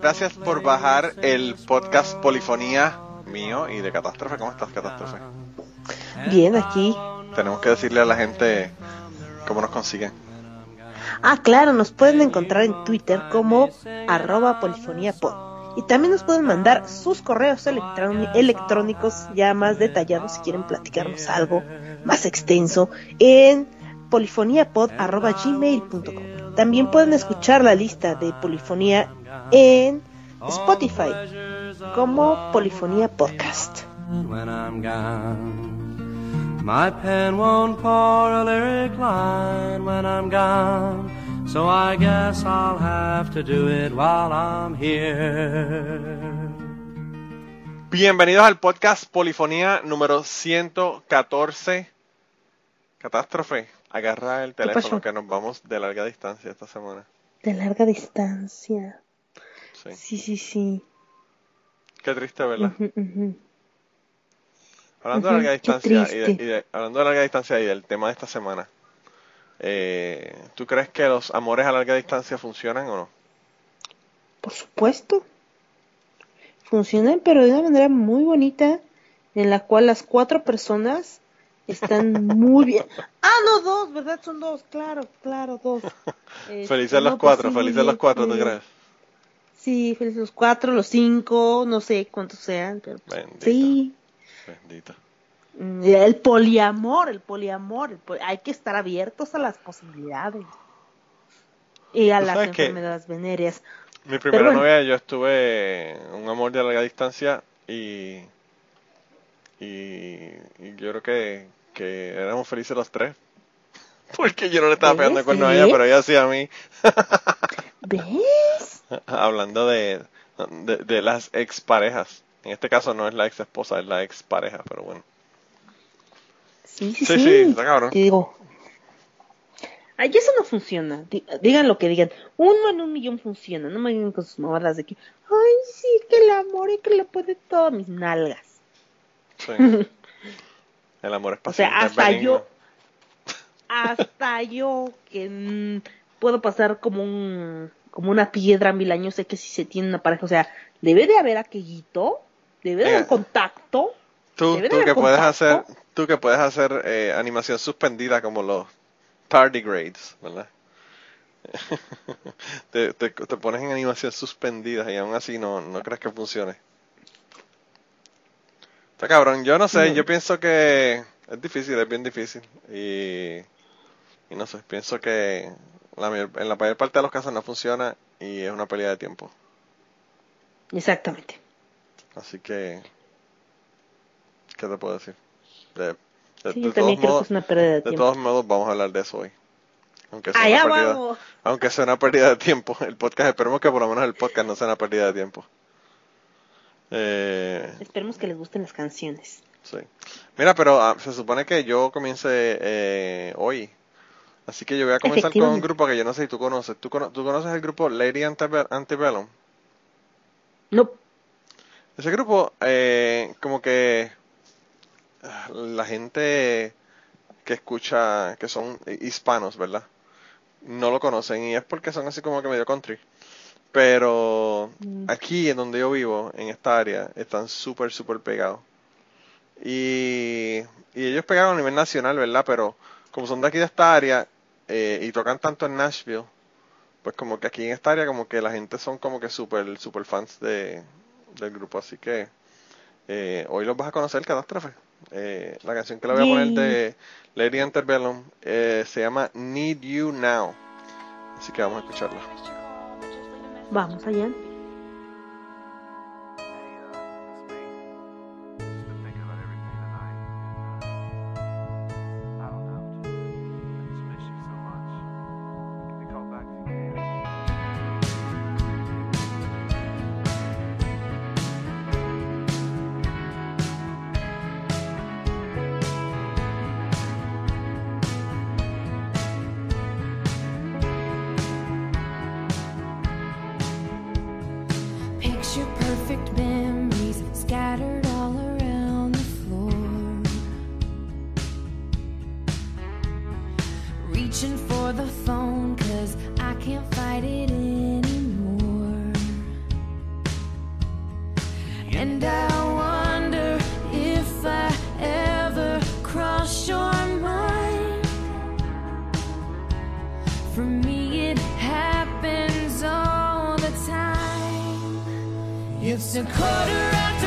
Gracias por bajar el podcast Polifonía mío y de Catástrofe. ¿Cómo estás, Catástrofe? Bien, aquí. Tenemos que decirle a la gente cómo nos consiguen. Ah, claro, nos pueden encontrar en Twitter como arroba polifoniapod. Y también nos pueden mandar sus correos electrónicos ya más detallados si quieren platicarnos algo más extenso en polifoniapod.gmail.com. También pueden escuchar la lista de polifonía en Spotify como Polifonía Podcast. My pen won't pour a lyric line when I'm gone, so I guess I'll have to do it while I'm here. Bienvenidos al podcast Polifonía número 114. Catástrofe, agarra el teléfono que nos vamos de larga distancia esta semana. De larga distancia. Sí, sí, sí. Qué triste, ¿verdad? Hablando de larga distancia y, hablando de larga distancia y del tema de esta semana, eh, ¿tú crees que los amores a larga distancia funcionan o no? Por supuesto. Funcionan, pero de una manera muy bonita, en la cual las cuatro personas están muy bien. Ah, no, dos, ¿verdad? Son dos, claro, claro, dos. felices este, los cuatro, felices los cuatro, ¿te crees? Sí, felices los cuatro, los cinco, no sé cuántos sean, pero pues, sí. Bendito. Mm, el poliamor, el poliamor, hay que estar abiertos a las posibilidades y a las enfermedades venéreas. Mi primera novia, yo estuve un amor de larga distancia y, y, yo creo que, que éramos felices los tres. Porque yo no le estaba pegando con a ella, pero ella sí a mí. ¿Ves? Hablando de, de, las exparejas. En este caso no es la ex esposa, es la ex pareja, pero bueno. Sí, sí, sí. está cabrón. digo. Ay, eso no funciona. Digan lo que digan. Uno en un millón funciona. No me digan con sus mamadas de que, ay, sí, que el amor y que le puede todo mis nalgas. Sí. el amor es O sea, hasta yo, hasta yo que puedo pasar como un como una piedra mil años, sé que si se tiene una pareja, o sea, debe de haber aquellito, debe de haber contacto. Tú, tú que puedes hacer, tú que puedes hacer eh, animación suspendida como los tardigrades, ¿verdad? te, te, pones en animación suspendida y aún así no, no crees que funcione. Está cabrón, yo no sé, yo pienso que es difícil, es bien difícil. Y, y no sé, pienso que en la mayor parte de los casos no funciona y es una pérdida de tiempo. Exactamente. Así que, ¿qué te puedo decir? De, sí, todos modos, vamos a hablar de eso hoy. Aunque sea, una pérdida, aunque sea una pérdida de tiempo, el podcast, esperemos que por lo menos el podcast no sea una pérdida de tiempo. Eh, esperemos que les gusten las canciones. Sí. Mira, pero ah, se supone que yo comience eh, hoy Así que yo voy a comenzar con un grupo que yo no sé si tú conoces. ¿Tú, conoces el grupo Lady Antebellum? No. Ese grupo, eh, como que la gente que escucha, que son hispanos, ¿verdad? No lo conocen y es porque son así como que medio country. Pero mm. aquí en donde yo vivo, en esta área, están súper, súper pegados. Y, y ellos pegaron a nivel nacional, ¿verdad? Pero como son de aquí de esta área, eh, y tocan tanto en Nashville, pues como que aquí en esta área como que la gente son como que super, super fans de, del grupo, así que eh, hoy los vas a conocer, Catástrofe. Eh, la canción que le voy a poner de Lady Antebellum se llama Need You Now, así que vamos a escucharla. Vamos allá. And I wonder if I ever cross your mind. For me, it happens all the time. It's a quarter after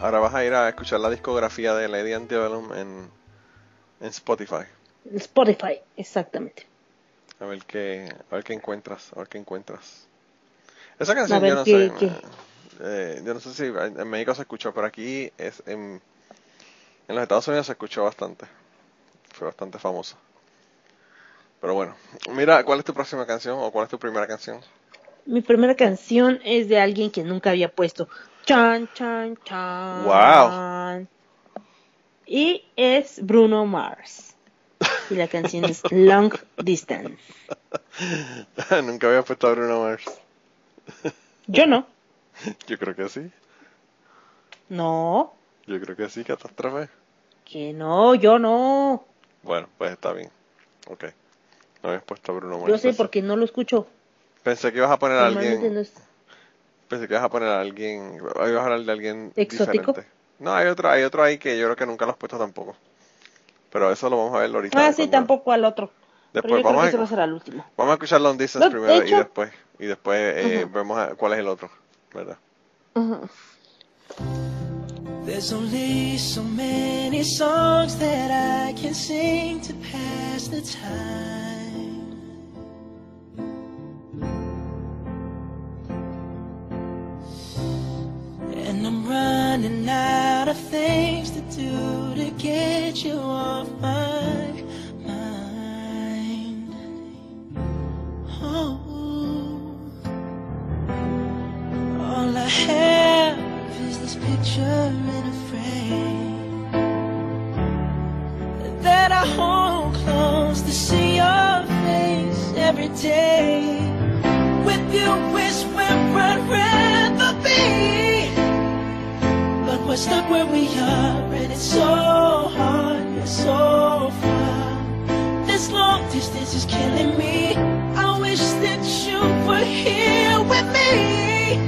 Ahora vas a ir a escuchar la discografía de Lady Antebellum en, en Spotify. Spotify, exactamente. A ver qué, a ver qué encuentras, a ver qué encuentras. Esa canción yo no qué- sé, qué. eh, yo no sé si en en México se escuchó, pero aquí es en, en los Estados Unidos se escuchó bastante. Fue bastante famosa. Pero bueno, mira, ¿cuál es tu próxima canción o cuál es tu primera canción? Mi primera canción es de alguien que nunca había puesto. Chan, chan, chan. Wow. Y es Bruno Mars. Y la canción es Long Distance. Nunca había puesto a Bruno Mars. Yo no. Yo creo que sí. No. Yo creo que sí, catástrofe. Que no, yo no. Bueno, pues está bien. Ok. No habías puesto a Bruno Mars. Yo sé porque no lo escucho. Pensé que ibas a poner a alguien. no es- Pensé que ibas a poner a alguien. Ibas a hablar de alguien ¿Exótico? diferente. No, hay otro, hay otro ahí que yo creo que nunca lo has puesto tampoco. Pero eso lo vamos a ver ahorita. Ah, sí, cuando- tampoco al otro. Después vamos a- ese va a ser al último. Vamos a escuchar Long Distance No, de primero y después. Y después eh, vemos a- cuál es el otro. ¿Verdad? Ujú. There's only so many songs that I can sing to pass the time. Running out of things to do to get you off my mind. Oh, all I have is this picture in a frame that I hold close to see your face every day. With you, wish where I'd rather be. Stuck where we are, and it's so hard, it's so far. This long distance is killing me. I wish that you were here with me.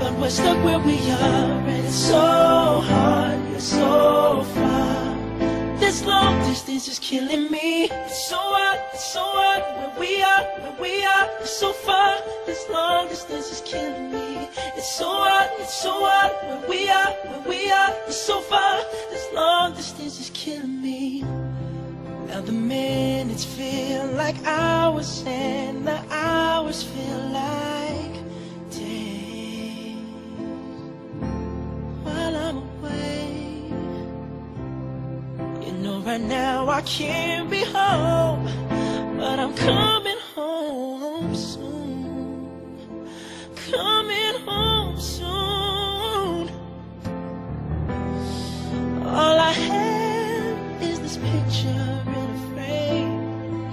But we're stuck where we are, and it's so hard, it's so far. This long distance is killing me. It's so hard, it's so hard where we are, where we are, it's so far. This long distance is killing me. It's so hard, it's so hard where we are, where we are, it's so far. This long distance is killing me. Now the minutes feel like hours and the hours feel like days while I'm away. You know right now I can't be home, but I'm coming home soon. Coming home soon. All I have is this picture in a frame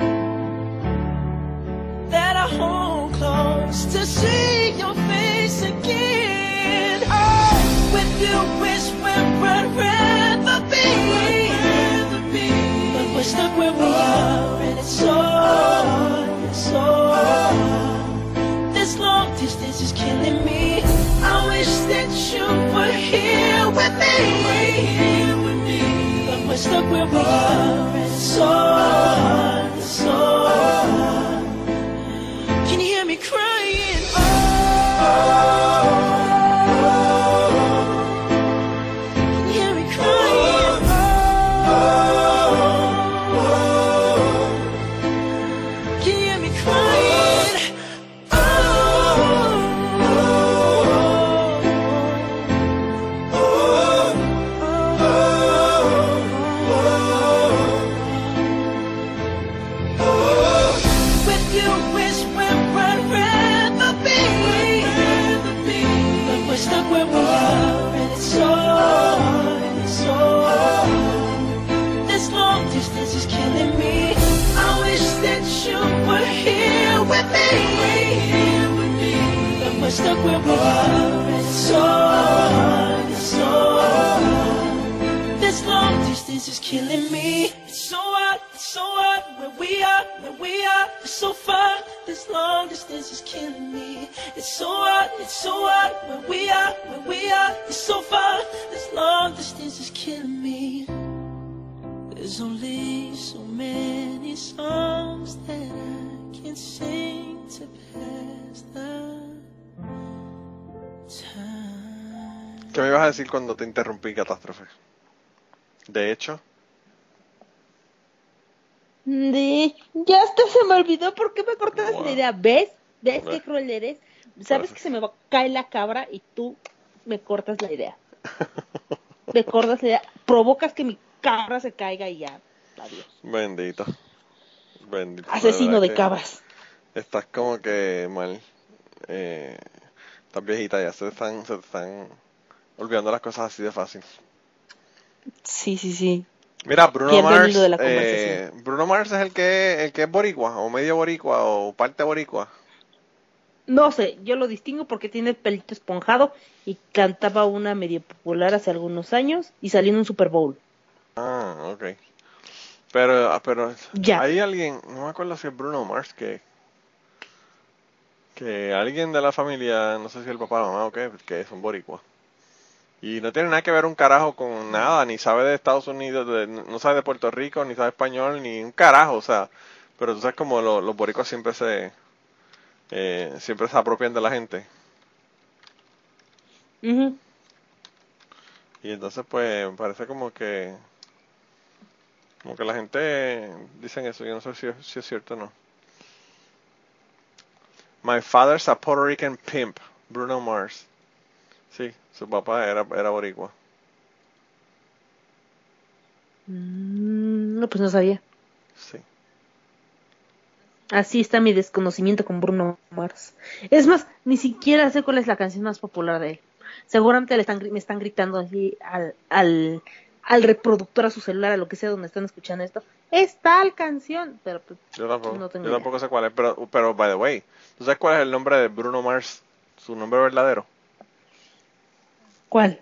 that I hold close to see your face again. Oh, with you is where I'd rather be. But we're stuck where we are, and it's so hard, it's so hard. This long distance is killing me. I wish that you were here with me. But we're stuck where we are, and so killing me. It's so hard, it's so hard where we are, where we are, it's so far. This long distance is killing me. It's so hard, it's so hard where we are, where we are, it's so far. This long distance is killing me. There's only so many songs that I can sing to pass the time. ¿Qué me ibas a decir cuando te interrumpí, catástrofe? De hecho, Ya hasta se me olvidó por qué me cortas Wow. la idea. ¿Ves? ¿Ves qué Bueno. cruel eres? Sabes que se me va- cae la cabra y tú me cortas la idea. Me cortas la idea. Provocas que mi cabra se caiga y ya. Adiós. bendito. Bendito. Asesino de cabras. Estás como que mal. Eh, estás viejita ya, se están, se te están olvidando las cosas así de fácil. Sí, sí, sí. Mira, Bruno Mars, de eh, Bruno Mars es el que, el que es boricua, o medio boricua, o parte boricua. No sé, yo lo distingo porque tiene el pelito esponjado y cantaba una medio popular hace algunos años y salió en un Super Bowl. Ah, ok. Pero, ah, pero Ya. hay alguien, no me acuerdo si es Bruno Mars, que, que alguien de la familia, no sé si el papá o mamá o qué, que son boricua. Y no tiene nada que ver un carajo con nada, ni sabe de Estados Unidos, de- no sabe de Puerto Rico, ni sabe español, ni un carajo, o sea, pero tú sabes como lo- los boricuas siempre se, eh, siempre se apropian de la gente. Y entonces pues parece como que como que la gente dicen eso, yo no sé si, si es cierto o no. My father's a Puerto Rican pimp, Bruno Mars. Sí, su papá era, era boricua. Mm, no, pues no sabía. Sí. Así está mi desconocimiento con Bruno Mars. Es más, ni siquiera sé cuál es la canción más popular de él. Seguramente le están, me están gritando así al, al, al reproductor, a su celular, a lo que sea donde están escuchando esto. Es tal canción, pero pues, Yo tampoco, No tengo yo idea. tampoco sé cuál es, pero, pero, by the way, ¿tú sabes cuál es el nombre de Bruno Mars? Su nombre verdadero. ¿Cuál?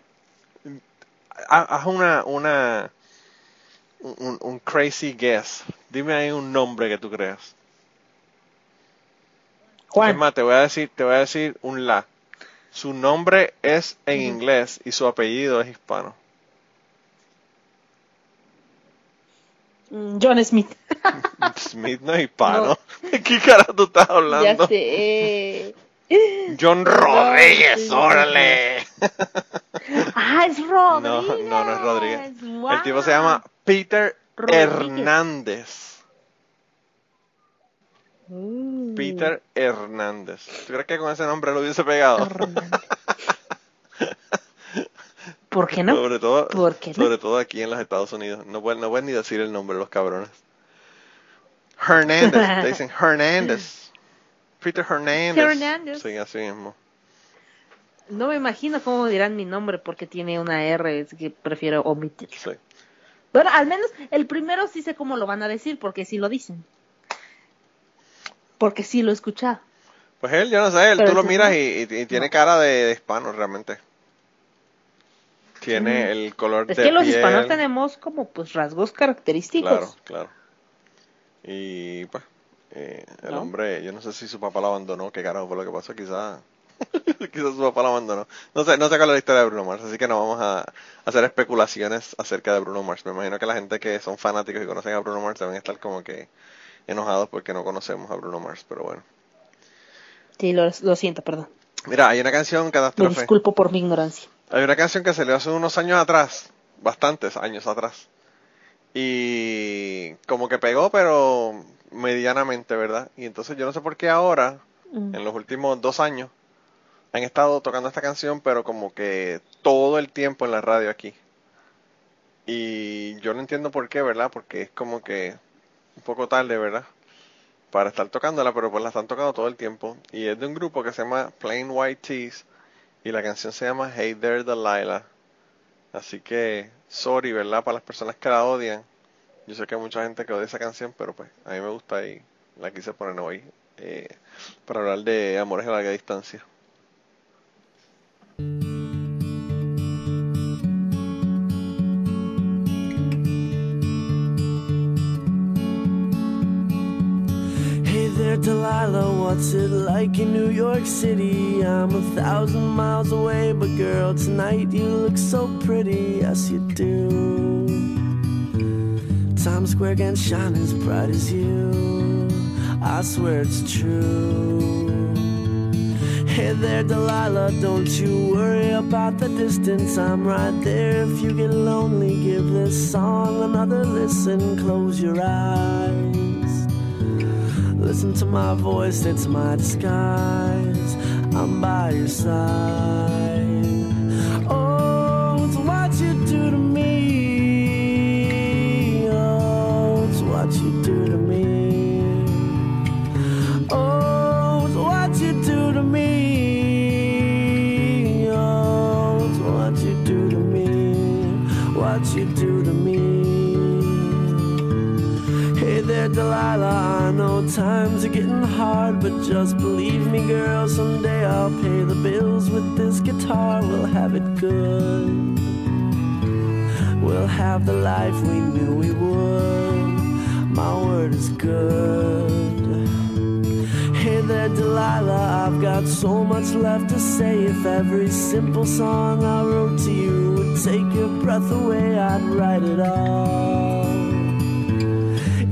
Ha- Haz una, una, un, un crazy guess. Dime ahí un nombre que tú creas. Es Juan. más, te voy a decir, te voy a decir un la. Su nombre es en inglés y su apellido es hispano. Mm, John Smith. Smith no es hispano. ¿De qué carajo tú estás ya hablando? sé. John Rodríguez, órale. Ah, es Rodríguez. no, no es Rodríguez. Wow. El tipo se llama Peter Rodríguez. Hernández. Mm. Peter Hernández. ¿Tú crees que con ese nombre lo hubiese pegado? ¿Por qué no? Sobre todo, ¿Por qué no? sobre todo aquí en los Estados Unidos. No pueden, no pueden ni decir el nombre los cabrones. Hernández. Te dicen Hernández. Peter Hernández. Hernández. Sí, así mismo. No me imagino cómo dirán mi nombre porque tiene una R, es que prefiero omitir. Sí. Bueno, al menos el primero sí sé cómo lo van a decir, porque sí lo dicen. Porque sí lo he escuchado. Pues él, yo no sé, él, Pero tú lo miras y, tiene No. cara de, de hispano realmente. Tiene el color Es de que los piel. hispanos tenemos como pues rasgos característicos. Claro, claro. Y pues, eh, el ¿No? hombre, yo no sé si su papá lo abandonó, qué carajo fue lo que pasó, quizás quizás su papá lo abandonó. No sé, no sé cuál es la historia de Bruno Mars, así que no vamos a hacer especulaciones acerca de Bruno Mars. Me imagino que la gente que son fanáticos y conocen a Bruno Mars deben estar como que enojados porque no conocemos a Bruno Mars, pero bueno. Sí, lo, lo siento, perdón. Mira, hay una canción, Me Catástrofe. disculpo por mi ignorancia. Hay una canción que salió hace unos años atrás, bastantes años atrás. Y como que pegó, pero medianamente, ¿verdad? Y entonces yo no sé por qué ahora, Mm. en los últimos dos años, han estado tocando esta canción, pero como que todo el tiempo en la radio aquí. Y yo no entiendo por qué, ¿verdad? Porque es como que un poco tarde, ¿verdad? Para estar tocándola, pero pues la están tocando todo el tiempo. Y es de un grupo que se llama Plain White Tees. Y la canción se llama Hey There Delilah. Así que, sorry, ¿verdad? Para las personas que la odian. Yo sé que hay mucha gente que odia esa canción, pero pues a mí me gusta y la quise poner hoy. eh, para hablar de amores a larga distancia. Hey there, Delilah, what's it like in New York City? I'm a thousand miles away, but girl, tonight you look so pretty, yes you do. Times Square can shine as bright as you, I swear it's true. Hey there, Delilah, don't you worry about the distance. I'm right there. If you get lonely, give this song another listen. Close your eyes. Listen to my voice, it's my disguise. I'm by your side. Times are getting hard, but just believe me, girl. Someday I'll pay the bills with this guitar. We'll have it good. We'll have the life we knew we would. My word is good. Hey there, Delilah. I've got so much left to say. If every simple song I wrote to you would take your breath away, I'd write it all.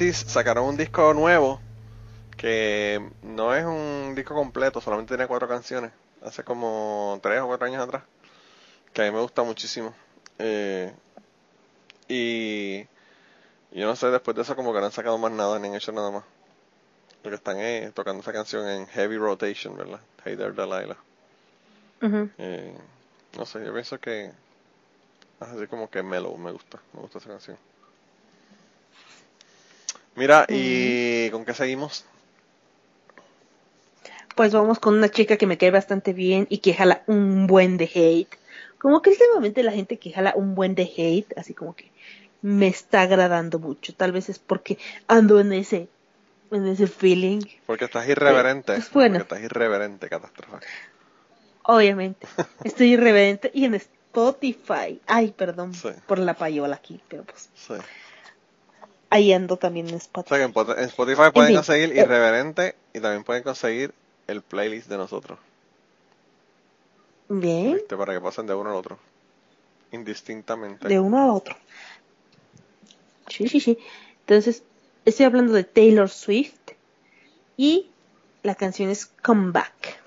Tees sacaron un disco nuevo que no es un disco completo, solamente tiene cuatro canciones, hace como tres o cuatro años atrás, que a mí me gusta muchísimo. Eh, y yo no sé, después de eso como que no han sacado más nada, ni han hecho nada más. Lo que están es tocando esa canción en heavy rotation, ¿verdad? Hey there, Delilah. Eh, no sé, yo pienso que es así como que mellow, me gusta, me gusta esa canción. Mira, ¿y con qué seguimos? Pues vamos con una chica que me cae bastante bien y que jala un buen de hate. Como que últimamente la gente que jala un buen de hate, así como que me está agradando mucho. Tal vez es porque ando en ese, en ese feeling. Porque estás irreverente. pues bueno. Porque estás irreverente, catástrofe. Obviamente. Estoy irreverente y en Spotify. Ay, perdón Sí. por la payola aquí, pero pues Sí. Ahí ando también en O Spotify. sea que en Pot- en Spotify pueden fin, conseguir eh. irreverente y también pueden conseguir el playlist de nosotros. Bien, ¿viste? Para que pasen de uno al otro. Indistintamente. de uno a otro. Sí, sí, sí. Entonces, estoy hablando de Taylor Swift y la canción es Come Back.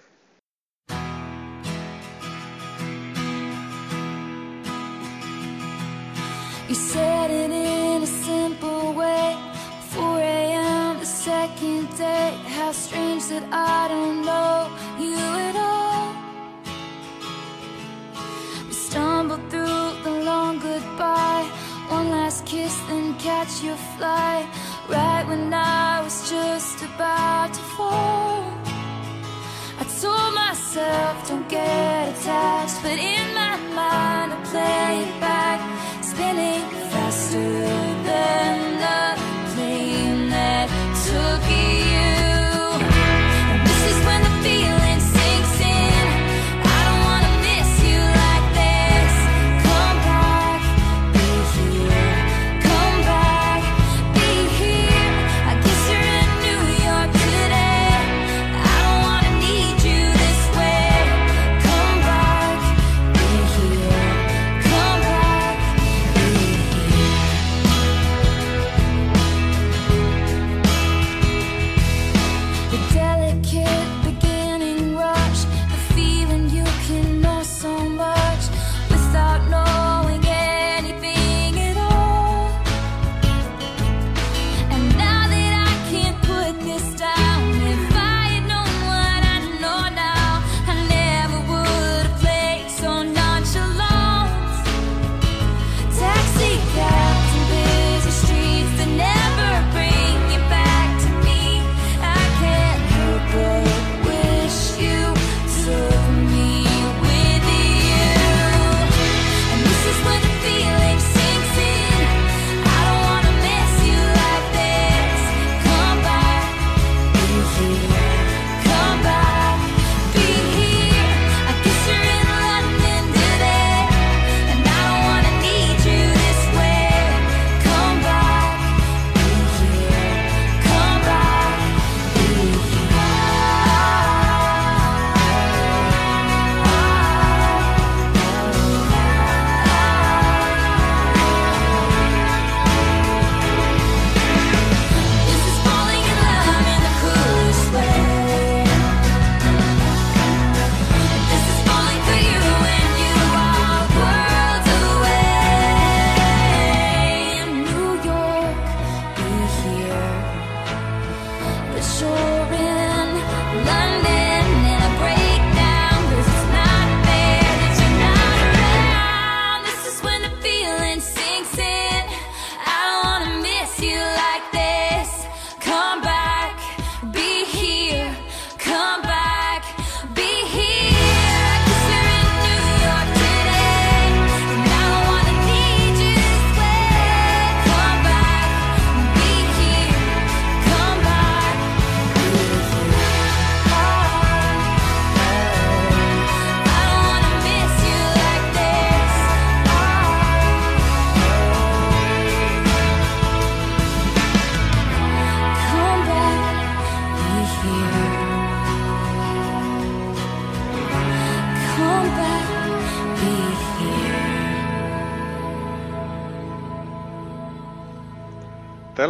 That I don't know you at all. We stumbled through the long goodbye. One last kiss, then catch your flight. Right when I was just about to fall. I told myself, don't get attached. But in my mind, I play it back,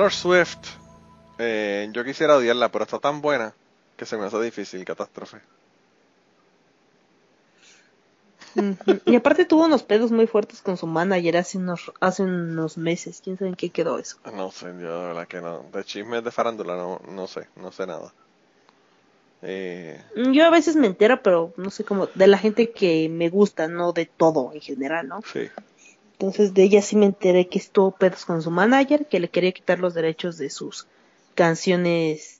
Taylor Swift, eh, yo quisiera odiarla, pero está tan buena que se me hace difícil, catástrofe. Y aparte tuvo unos pedos muy fuertes con su manager hace unos, hace unos meses. ¿Quién sabe en qué quedó eso? No sé, yo de verdad que no. De chismes de farándula no, no sé, no sé nada. Eh, Yo a veces me entero, pero no sé cómo, de la gente que me gusta, no de todo en general, ¿no? sí, Entonces de ella sí me enteré que estuvo pedos con su manager, que le quería quitar los derechos de sus canciones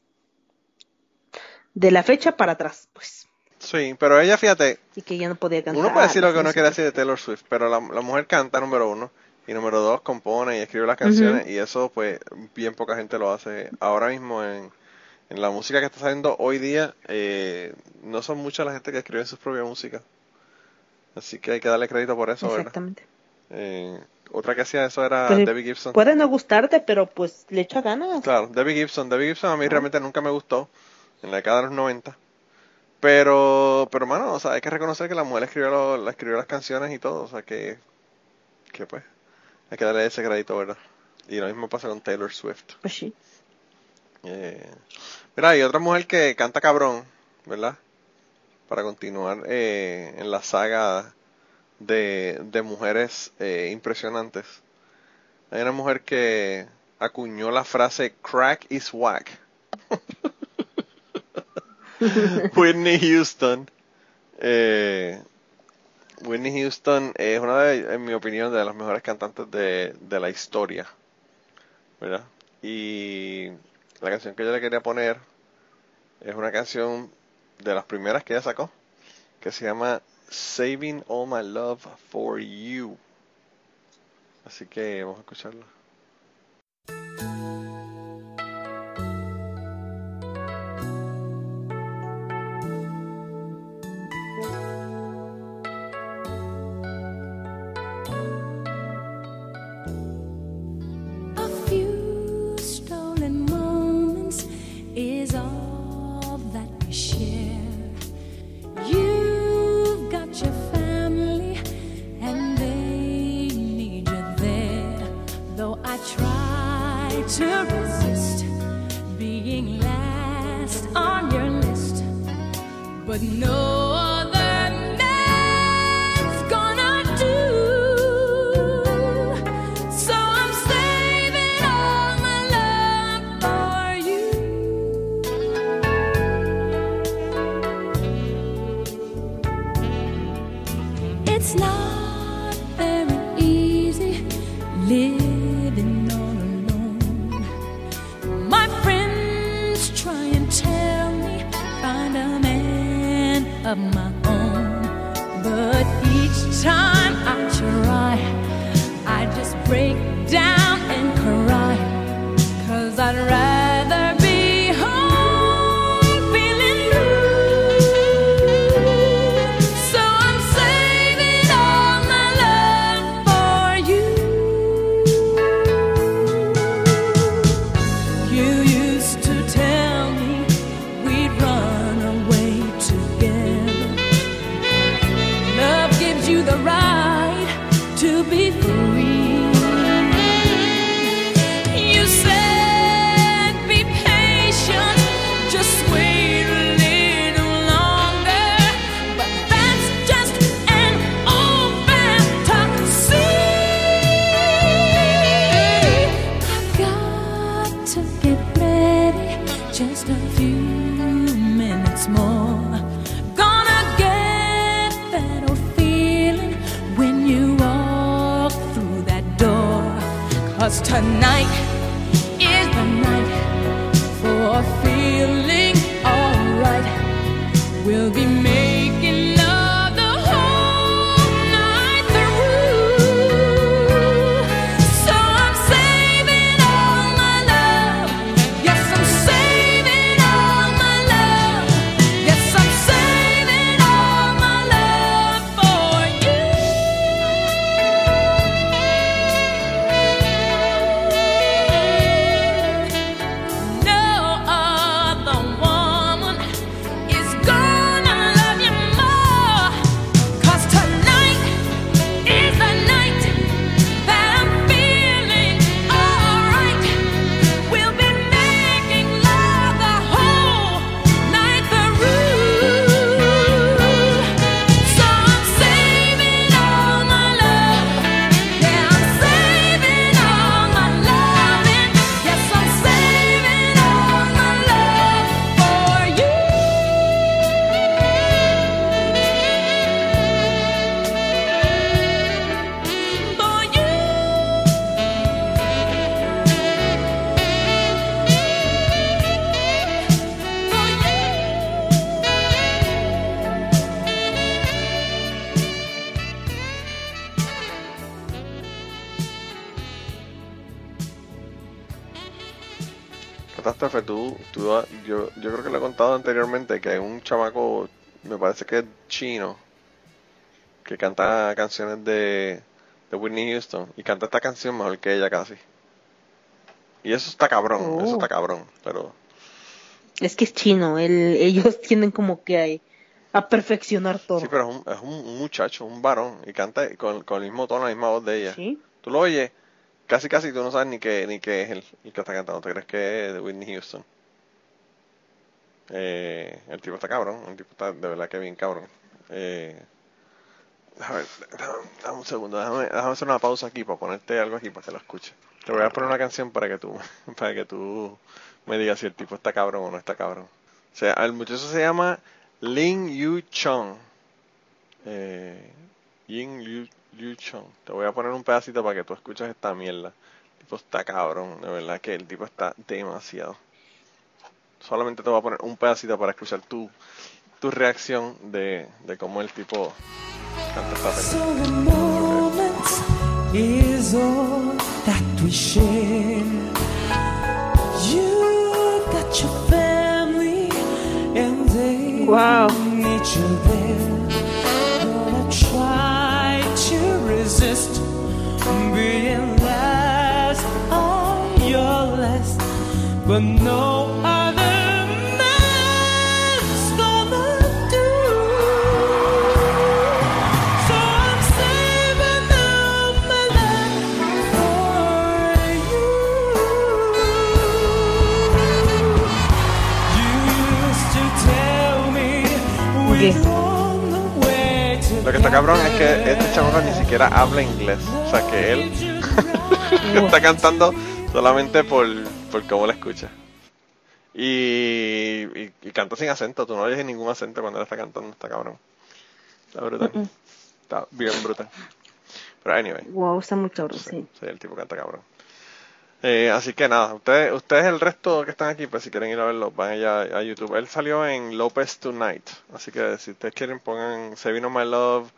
de la fecha para atrás, pues. sí, pero ella, fíjate, Y que ya no podía cantar. uno puede decir lo que no uno quiere decir de Taylor Swift, pero la, la mujer canta número uno y número dos compone y escribe las canciones y eso pues bien poca gente lo hace. Ahora mismo en, en la música que está saliendo hoy día eh, no son mucha la gente que escribe sus propias músicas. Así que hay que darle crédito por eso, ¿verdad? Eh, otra que hacía eso era Pues, Debbie Gibson. Puede no gustarte, pero pues le echa ganas. Claro, Debbie Gibson. Debbie Gibson a mí realmente nunca me gustó en la década de los 90. Pero, pero mano, o sea, hay que reconocer que la mujer escribió, lo- la escribió las canciones y todo, o sea que, que pues, hay que darle ese crédito, ¿verdad? Y lo mismo pasa con Taylor Swift. Pues sí. Eh, mira, hay otra mujer que canta cabrón, ¿verdad? Para continuar eh, en la saga de, de mujeres eh, impresionantes. Hay una mujer que acuñó la frase crack is whack. Whitney Houston. Eh, Whitney Houston es una de, en mi opinión, de las mejores cantantes de, de la historia. ¿Verdad? Y la canción que yo le quería poner es una canción de las primeras que ella sacó, que se llama Saving All My Love for You. Así que vamos a escucharla. Parece que es chino, que canta canciones de, de Whitney Houston y canta esta canción mejor que ella casi. Y eso está cabrón, Oh. eso está cabrón, pero Es que es chino, el- ellos tienden como que a, a perfeccionar todo. sí, pero es un, es un muchacho, un varón y canta con, con el mismo tono, la misma voz de ella. ¿Sí? Tú lo oyes, casi casi tú no sabes ni qué, ni qué es el, el que está cantando, te crees que es de Whitney Houston. Eh, el tipo está cabrón, el tipo está de verdad que bien cabrón. Eh, dame, un segundo, déjame, hacer una pausa aquí para ponerte algo aquí para que lo escuches. Te voy a poner una canción para que tú, para que tú me digas si el tipo está cabrón o no está cabrón. O sea, el muchacho se llama Lin Yu Chong. Eh. Te voy a poner un pedacito para que tú escuches esta mierda. El tipo está cabrón, de verdad que el tipo está demasiado. Solamente te voy a poner un pedacito para escuchar tu, tu reacción de, de cómo el tipo canta esta So pendeja. a está cabrón es que este chamaco ni siquiera habla inglés. O sea que él está cantando solamente por, por cómo la escucha. Y, y, y canta sin acento, tú no oyes ningún acento cuando él está cantando, está cabrón. Está brutal. Está bien brutal. Pero anyway, Wow, está muy cabrón, sí, sí. sí, el tipo canta cabrón. Eh, así que nada, ustedes, ustedes el resto que están aquí, pues si quieren ir a verlo, van allá a YouTube. Él salió en Lopez Tonight, así que si ustedes quieren pongan Se vino My Love,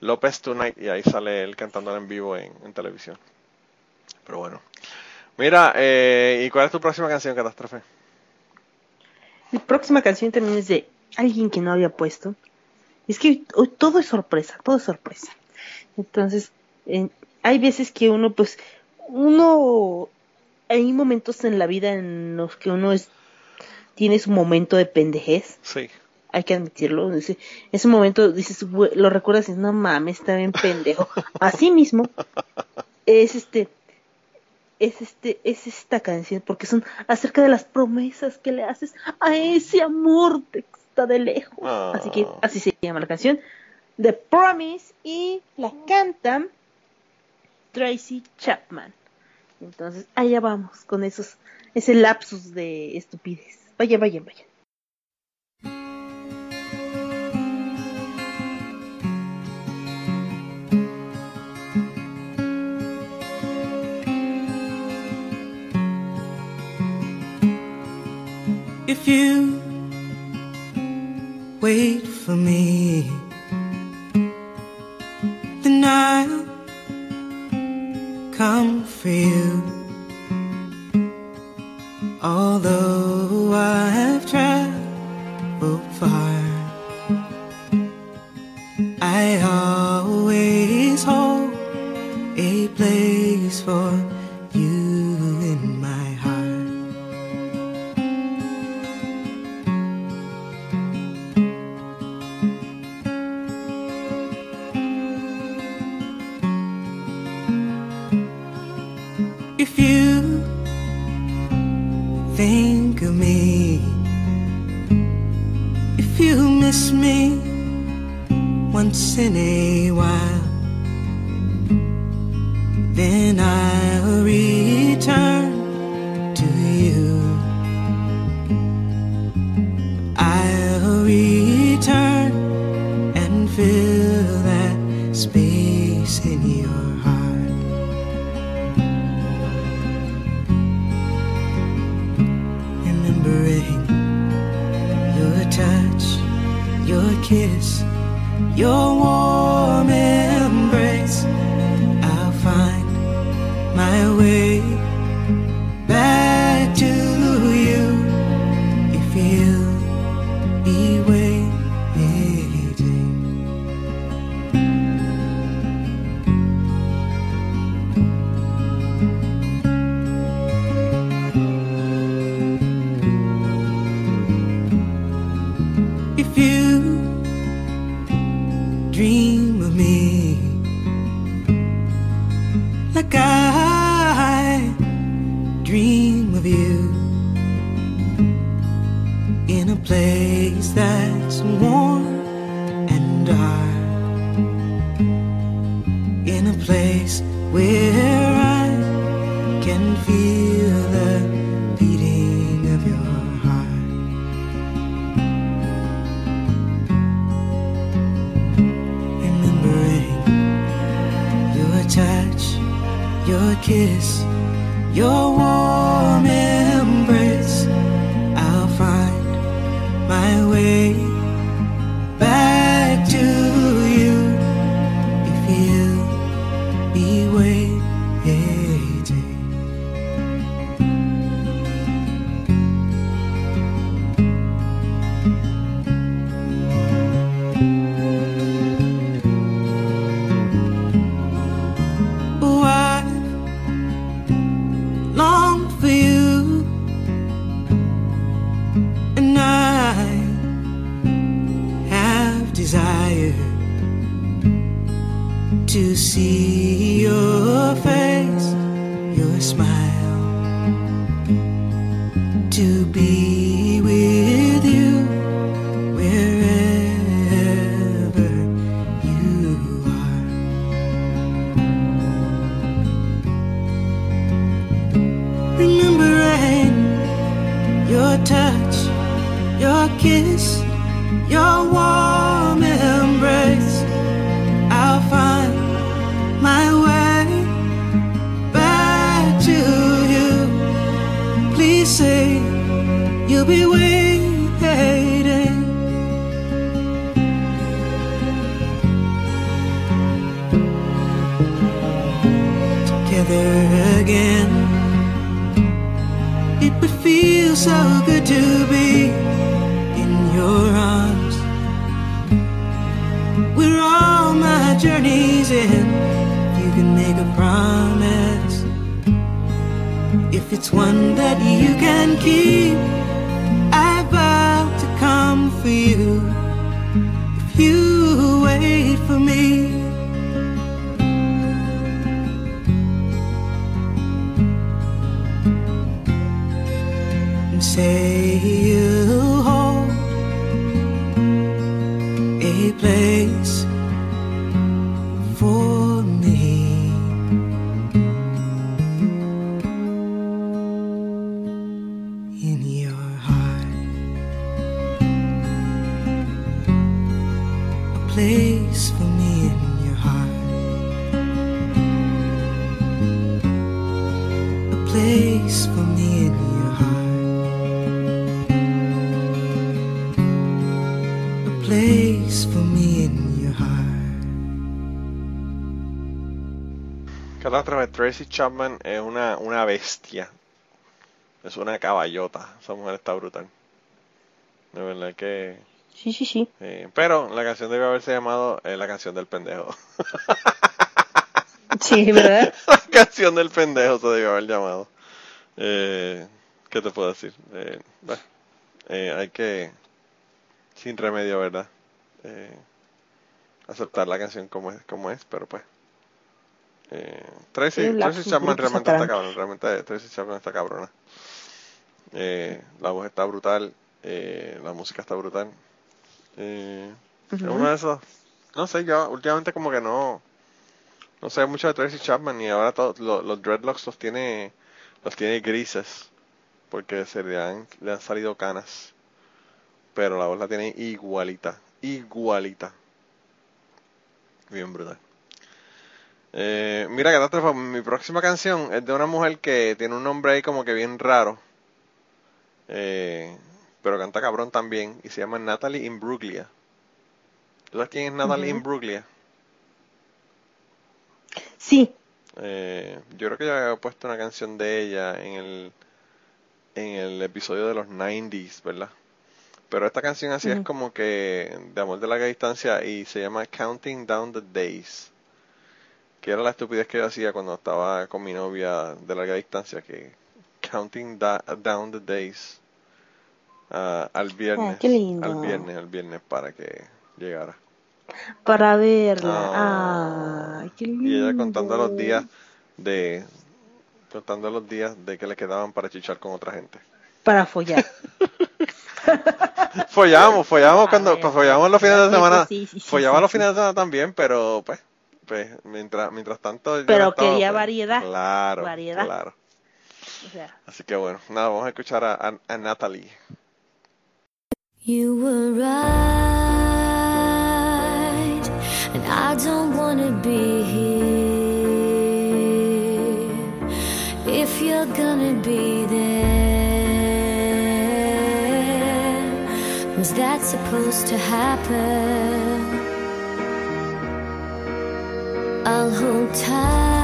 Lopez Tonight y ahí sale él cantando en vivo en, televisión. Pero bueno. Mira, eh, ¿y cuál es tu próxima canción, Catástrofe? Mi próxima canción también es de alguien que no había puesto. Es que todo es sorpresa, todo es sorpresa. Entonces, hay veces que uno, pues, uno, hay momentos en la vida en los que uno es, tiene su momento de pendejez, Sí. hay que admitirlo. Ese, ese momento, dices, lo recuerdas y dices, no mames, está bien pendejo. Así mismo, es este, es este, es esta canción, porque son acerca de las promesas que le haces a ese amor que está de lejos. Ah. Así que así se llama la canción, The Promise, y la cantan Tracy Chapman. Entonces, allá vamos con esos, ese lapsus de estupidez. Vaya, vayan, vayan. Come for you. Although I've traveled far, kiss, your warm smile, place for me in your heart, a place for me in your heart. a place for me in your heart. Catástrofe, Tracy Chapman es una, una bestia. Es una caballota. Esa mujer está brutal. De verdad que. Sí, sí, sí. eh, pero la canción debe haberse llamado eh, La canción del pendejo. Sí, ¿verdad? la canción del pendejo se debió haber llamado. Eh, ¿Qué te puedo decir? Eh, bueno, eh, hay que. Sin remedio, ¿verdad? Eh, aceptar la canción como es, como es pero pues. Eh, Tracy, Tracy Chapman realmente está cabrón, realmente Tracy Chapman está cabrona. Eh, la voz está brutal, la música está brutal. Eh, Es uno de esos, no sé, yo últimamente como que no, no sé mucho de Tracy Chapman y ahora todos lo- los dreadlocks los tiene, los tiene grises porque se le han, le han salido canas, pero la voz la tiene igualita, igualita, bien brutal. Eh, mira, catástrofe, mi próxima canción es de una mujer que tiene un nombre ahí como que bien raro, eh, pero canta cabrón también, y se llama Natalie Imbruglia. ¿Tú sabes quién es Natalie Ujú. Imbruglia? Sí, Eh, yo creo que yo había puesto una canción de ella en el, en el episodio de los 90s, ¿verdad? Pero esta canción así es como que de amor de larga distancia y se llama Counting Down the Days. Que era la estupidez que yo hacía cuando estaba con mi novia de larga distancia, que Counting da- Down the Days ah, al viernes. Ah, qué lindo. Al viernes, al viernes para que llegara. para verla. Ah. Ay, qué lindo. Y ella contando los días de contando los días de que le quedaban para chichar con otra gente. Para follar. Follamos, follamos cuando ver, follamos los fines de semana. sí, sí, sí, follaba los fines de semana también, pero pues, pues mientras mientras tanto Pero quería pues, variedad, Claro, variedad. claro. O sea, Así que bueno, nada, vamos a escuchar a, a- a Natalie. You were right, and I don't wanna be here if you're gonna be there. Was that supposed to happen? I'll hold tight.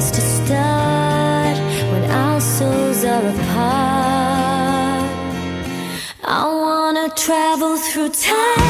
Place to start when our souls are apart. I wanna travel through time,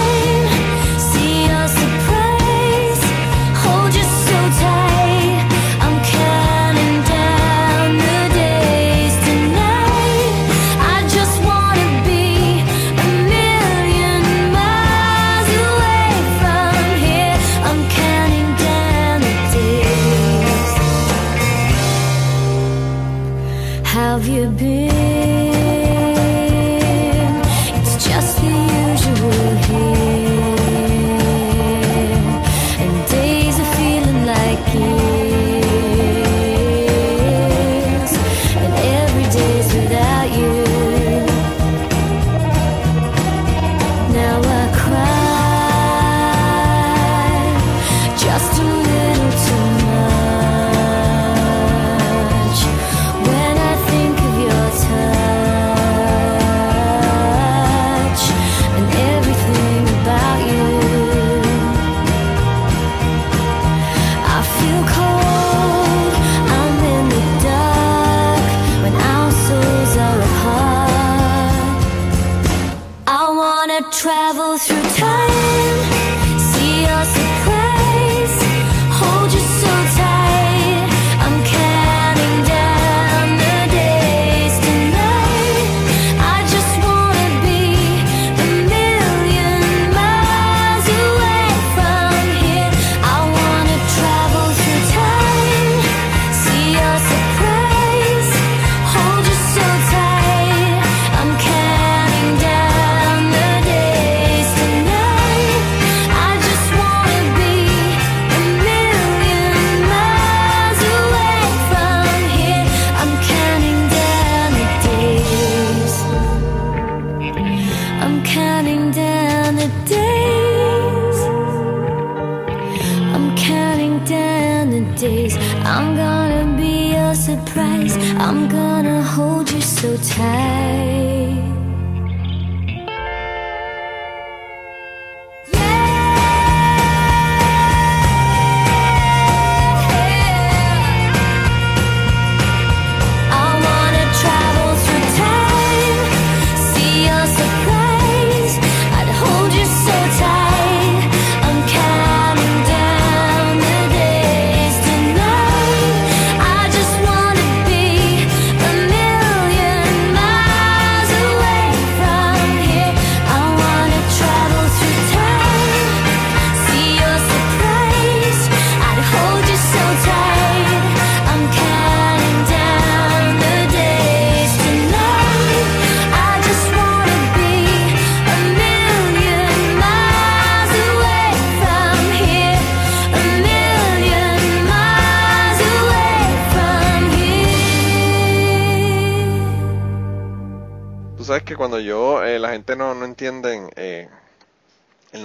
surprise. I'm gonna hold you so tight.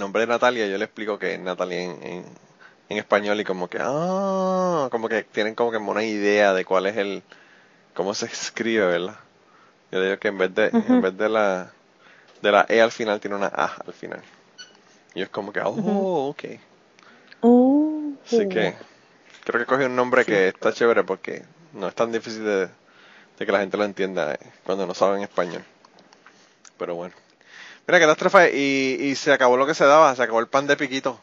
Nombre de Natalia, yo le explico que es Natalia en, en, en español y como que, ah, como que tienen como que una idea de cuál es el, cómo se escribe, ¿verdad? Yo le digo que en vez de, en vez de la, de la E al final tiene una A al final. Y es como que, oh, ok. oh, Así que creo que cogí un nombre que está chévere porque no es tan difícil de, de que la gente lo entienda eh, cuando no saben español. Pero bueno. Mira, catástrofe, y, y se acabó lo que se daba, se acabó el pan de piquito.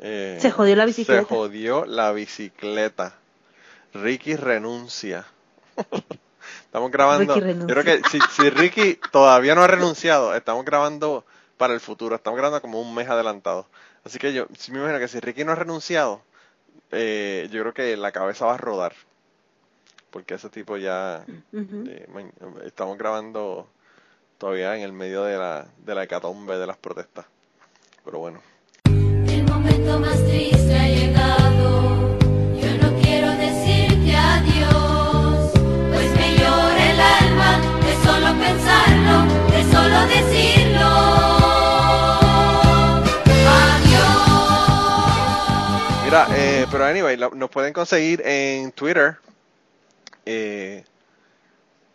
Eh, Se jodió la bicicleta. Se jodió la bicicleta. Ricky renuncia. estamos grabando. Ricky renuncia. Yo creo que si, si Ricky todavía no ha renunciado, estamos grabando para el futuro. Estamos grabando como un mes adelantado. Así que yo sí me imagino que si Ricky no ha renunciado, eh, yo creo que la cabeza va a rodar. Porque ese tipo ya. Eh, man- estamos grabando todavía en el medio de la, de la hecatombe de las protestas. Pero bueno. El momento más triste ha llegado. Yo no quiero decirte adiós, pues me llora el alma de solo pensarlo, de solo decirlo. Adiós. Mira, eh, pero anyway, nos pueden conseguir en Twitter, eh,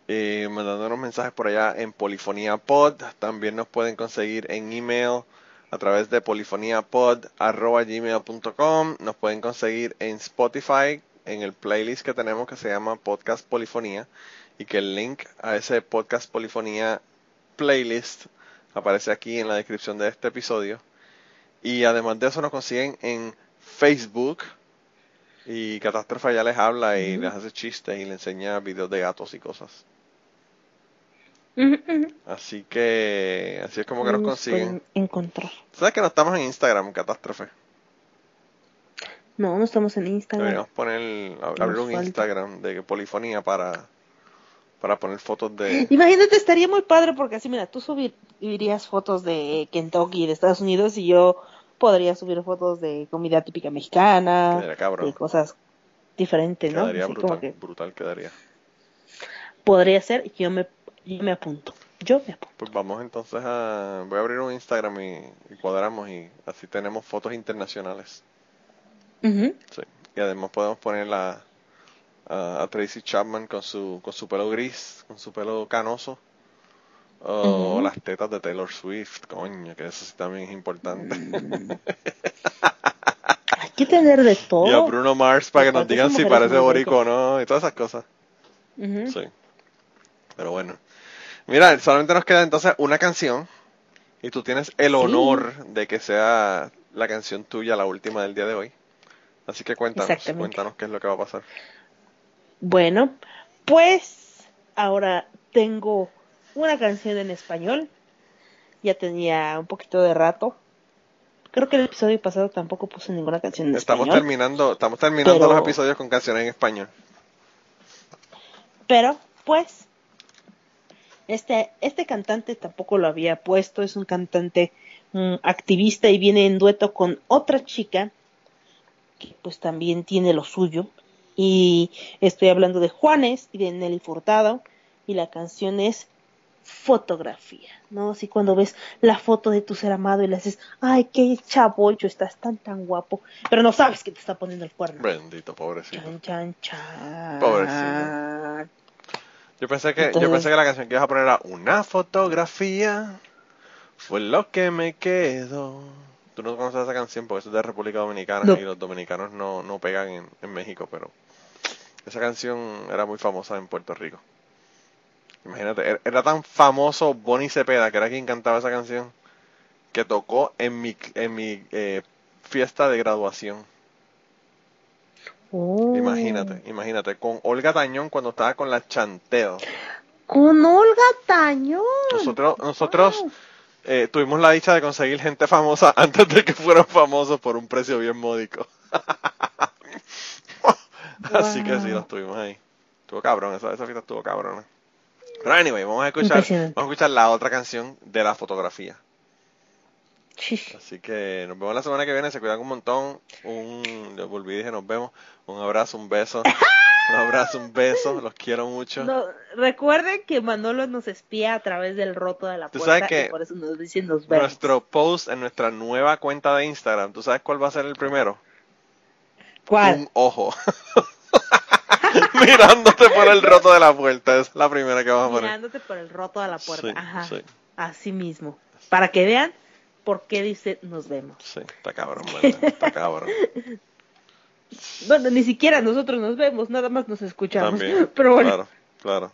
eh, mandándonos mensajes por allá en Polifonía Pod. También nos pueden conseguir en email a través de polifoniapod.gmail.com. Nos pueden conseguir en Spotify, en el playlist que tenemos que se llama Podcast Polifonía. Y que el link a ese Podcast Polifonía playlist aparece aquí en la descripción de este episodio. Y además de eso nos consiguen en Facebook. Y Catástrofe ya les habla y les hace chistes y les enseña videos de gatos y cosas. Así que así es como que nos Nos consiguen. encontrar. ¿Sabes que no estamos en Instagram, Catástrofe? No, no estamos en Instagram. Deberíamos poner, ab- abrir un falta. Instagram de polifonía para, para poner fotos de... Imagínate, estaría muy padre porque así, mira, tú subir- subirías fotos de Kentucky, de Estados Unidos, y yo podría subir fotos de comida típica mexicana, de cosas diferentes, ¿no? Quedaría Así brutal, como que brutal quedaría. podría ser, y yo me, yo me apunto. Yo me apunto. Pues vamos entonces a... Voy a abrir un Instagram y, y cuadramos y así tenemos fotos internacionales. Ujú. Sí. Y además podemos poner la, a, a Tracy Chapman con su, con su pelo gris, con su pelo canoso. O las tetas de Taylor Swift, coño, que eso sí también es importante. Hay que tener de todo. Y a Bruno Mars para que nos digan si parece muy boricua o no, y todas esas cosas. Ujú. Sí. Pero bueno. Mira, solamente nos queda entonces una canción. Y tú tienes el honor de que sea la canción tuya, la última del día de hoy. Así que cuéntanos, cuéntanos qué es lo que va a pasar. Bueno, pues ahora tengo una canción en español. Ya tenía un poquito de rato. Creo que el episodio pasado tampoco puse ninguna canción en Estamos español. terminando, estamos terminando Pero- los episodios con canciones en español. Pero, pues, este, este cantante tampoco lo había puesto. Es un cantante mm, activista y viene en dueto con otra chica que pues también tiene lo suyo. Y estoy hablando de Juanes y de Nelly Furtado. Y la canción es Fotografía, ¿no? Así cuando ves la foto de tu ser amado y le haces, ay, qué chabollo, estás tan, tan guapo. Pero no sabes que te está poniendo el cuerno. Bendito, pobrecito. Chan, chan, chan. Pobrecito. Yo pensé que, yo pensé que la canción que ibas a poner era una fotografía. Fue lo que me quedó. Tú no conoces esa canción porque eso es de República Dominicana No. y los dominicanos no, no pegan en, en México, pero esa canción era muy famosa en Puerto Rico. Imagínate, era, era tan famoso Bonnie Cepeda, que era quien cantaba esa canción, que tocó en mi, en mi eh, fiesta de graduación. Oh. Imagínate, imagínate, con Olga Tañón cuando estaba con la Chanteo. Con Olga Tañón. Nosotros, nosotros Wow. eh, tuvimos la dicha de conseguir gente famosa antes de que fueran famosos por un precio bien módico. Así que sí, los tuvimos ahí. Estuvo cabrón, esa, esa fiesta estuvo cabrón. Pero anyway, vamos a escuchar, vamos a escuchar la otra canción de la fotografía. Así que nos vemos la semana que viene, se cuidan un montón. Un, le volví y dije nos vemos. Un abrazo, un beso. Un abrazo, un beso, los quiero mucho. No, recuerden que Manolo nos espía a través del roto de la Tú puerta sabes que y por eso nos dicen nos vemos. Nuestro post en nuestra nueva cuenta de Instagram, ¿tú sabes cuál va a ser el primero? ¿Cuál? Un ojo. Mirándote por el roto de la puerta, es la primera que vamos a poner. Mirándote por el roto de la puerta. Sí, Ajá. sí. Así mismo. Para que vean por qué dice nos vemos. Sí, está cabrón. Está cabrón. Bueno, ni siquiera nosotros nos vemos, nada más nos escuchamos. También. Pero bueno, Claro, claro.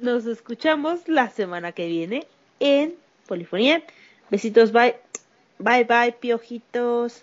nos escuchamos la semana que viene en polifonía. Besitos, bye. Bye, bye, piojitos.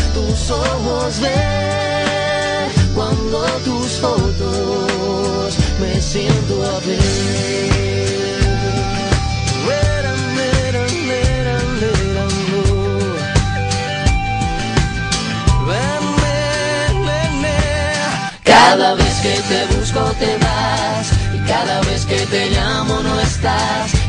tus ojos ver cuando tus fotos me siento a ver. Cada vez que te busco te vas y cada vez que te llamo no estás.